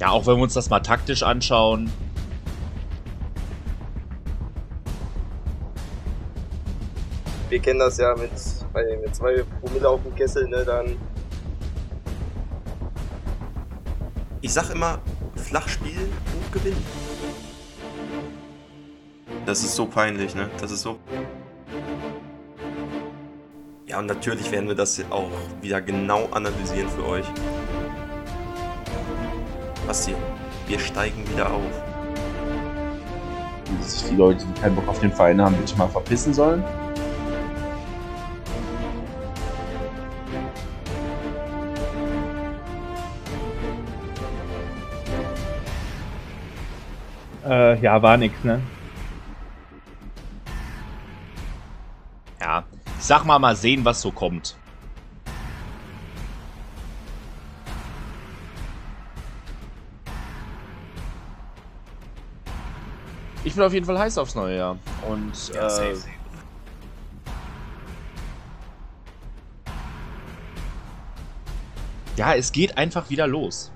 Ja, auch wenn wir uns das mal taktisch anschauen. Wir kennen das ja mit, mit zwei Promille auf dem Kessel, ne, dann Ich sag immer, flach spielen, hoch gewinnen. Das ist so peinlich, ne? Das ist so. Ja, und natürlich werden wir das auch wieder genau analysieren für euch. Basti, wir steigen wieder auf. Wenn sich die Leute, die keinen Bock auf den Verein haben, bitte mal verpissen sollen. Äh, ja, war nix, ne? Ja, ich sag mal, mal sehen, was so kommt. Ich bin auf jeden Fall heiß aufs neue Jahr. Und Ja, äh, safe. ja, es geht einfach wieder los.